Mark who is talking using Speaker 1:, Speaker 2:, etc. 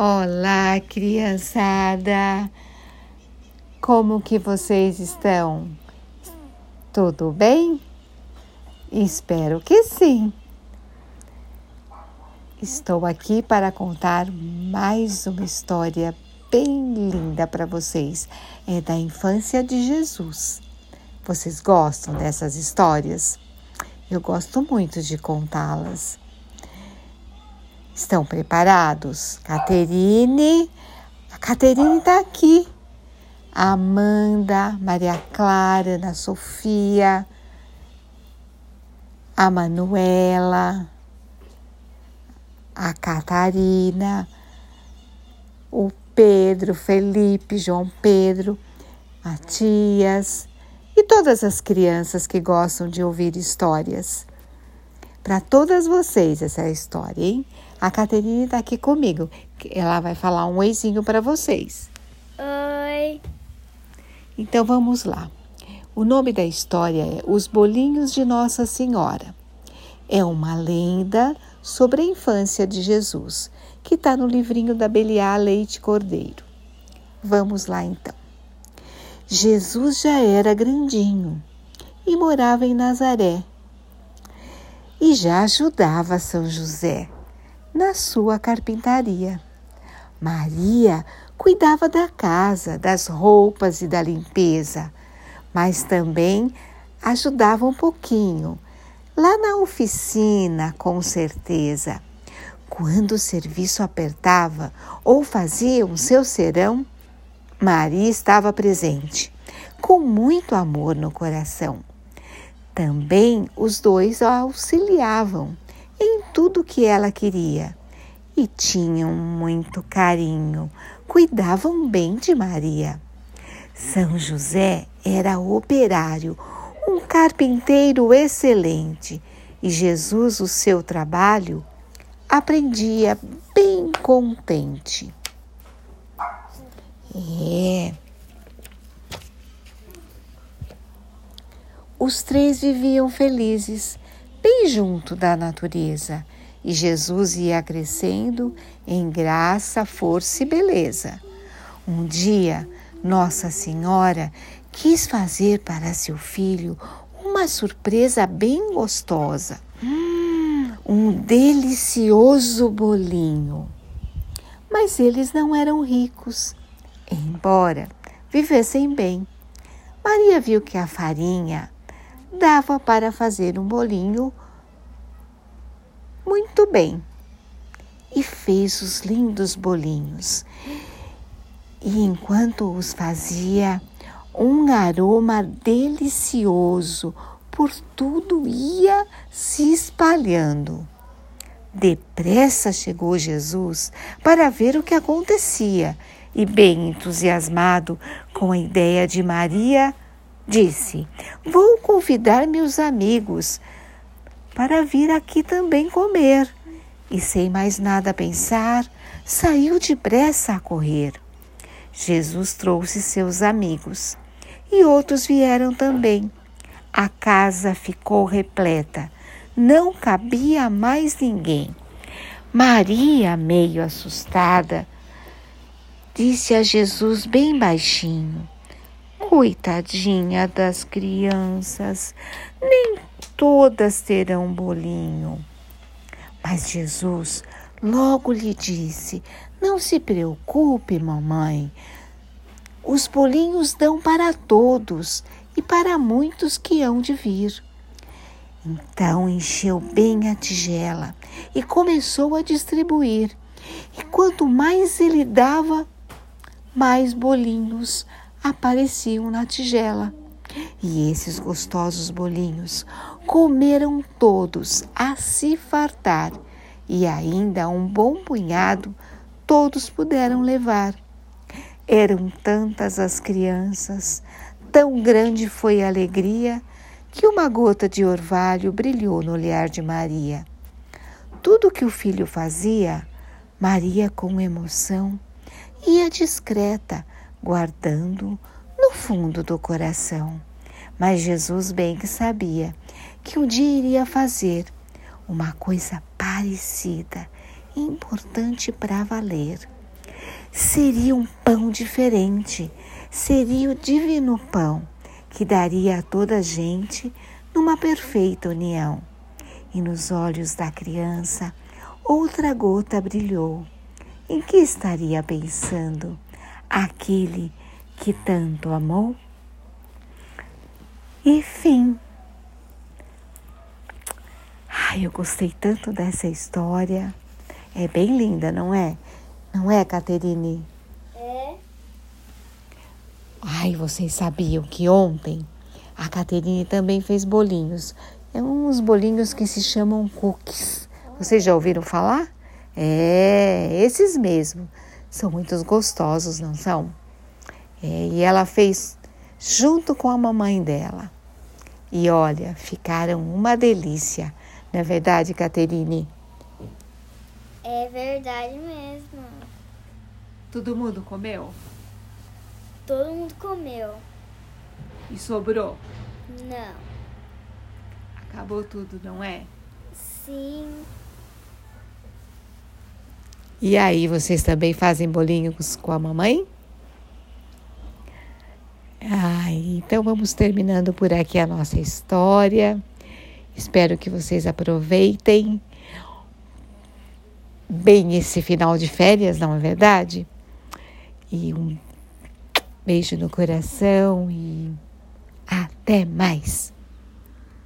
Speaker 1: Olá, criançada! Como que vocês estão? Tudo bem? Espero que sim. Estou aqui para contar mais uma história bem linda para vocês. É da infância de Jesus. Vocês gostam dessas histórias? Eu gosto muito de contá-las. Estão preparados? Caterine, a Caterine está aqui. Amanda, Maria Clara, Ana Sofia, a Manuela, a Catarina, o Pedro, Felipe, João Pedro, Matias e todas as crianças que gostam de ouvir histórias. Para todas vocês essa história, hein? A Caterine está aqui comigo. Ela vai falar um oizinho para vocês.
Speaker 2: Oi.
Speaker 1: Então vamos lá. O nome da história é Os Bolinhos de Nossa Senhora. É uma lenda sobre a infância de Jesus, que está no livrinho da Beliá Leite Cordeiro. Vamos lá então. Jesus já era grandinho e morava em Nazaré. E já ajudava São José na sua carpintaria. Maria cuidava da casa, das roupas e da limpeza, mas também ajudava um pouquinho lá na oficina, com certeza. Quando o serviço apertava ou faziam seu serão, Maria estava presente, com muito amor no coração. Também os dois a auxiliavam em tudo que ela queria e tinham muito carinho, cuidavam bem de Maria. São José era operário, um carpinteiro excelente e Jesus, o seu trabalho, aprendia bem contente. É. Os três viviam felizes bem junto da natureza, e Jesus ia crescendo em graça, força e beleza. Um dia, Nossa Senhora quis fazer para seu filho uma surpresa bem gostosa. Um delicioso bolinho. Mas eles não eram ricos, embora vivessem bem. Maria viu que a farinha dava para fazer um bolinho muito bem e fez os lindos bolinhos. E enquanto os fazia, um aroma delicioso por tudo ia se espalhando. Depressa chegou Jesus para ver o que acontecia e, bem entusiasmado com a ideia de Maria, Disse: Vou convidar meus amigos para vir aqui também comer. E sem mais nada pensar, saiu depressa a correr. Jesus trouxe seus amigos e outros vieram também. A casa ficou repleta, não cabia mais ninguém. Maria, meio assustada, disse a Jesus bem baixinho: Coitadinha das crianças, nem todas terão bolinho. Mas Jesus logo lhe disse: Não se preocupe, mamãe. Os bolinhos dão para todos e para muitos que hão de vir. Então encheu bem a tigela e começou a distribuir. E quanto mais ele dava, mais bolinhos apareciam na tigela. E esses gostosos bolinhos comeram todos a se fartar, e ainda um bom punhado todos puderam levar. Eram tantas as crianças, tão grande foi a alegria, que uma gota de orvalho brilhou no olhar de Maria. Tudo que o filho fazia, Maria, com emoção, ia discreta, guardando no fundo do coração. Mas Jesus bem que sabia que um dia iria fazer uma coisa parecida, importante para valer. seria um pão diferente, seria o divino pão que daria a toda a gente numa perfeita união. E nos olhos da criança, outra gota brilhou. Em que estaria pensando aquele que tanto amou? E fim. Ai, eu gostei tanto dessa história. É bem linda, não é? Não é, Caterine?
Speaker 2: É.
Speaker 1: Ai, vocês sabiam que ontem a Caterine também fez bolinhos. É uns bolinhos que se chamam cookies. Vocês já ouviram falar? É, esses mesmo. São muito gostosos, não são? É, e ela fez junto com a mamãe dela. E olha, ficaram uma delícia. Não é verdade, Caterine?
Speaker 2: É verdade mesmo.
Speaker 1: Todo mundo comeu?
Speaker 2: Todo mundo comeu.
Speaker 1: E sobrou?
Speaker 2: Não.
Speaker 1: Acabou tudo, não é?
Speaker 2: Sim.
Speaker 1: E aí, vocês também fazem bolinhos com a mamãe? Ah, então vamos terminando por aqui a nossa história. Espero que vocês aproveitem bem esse final de férias, não é verdade? E um beijo no coração e até mais.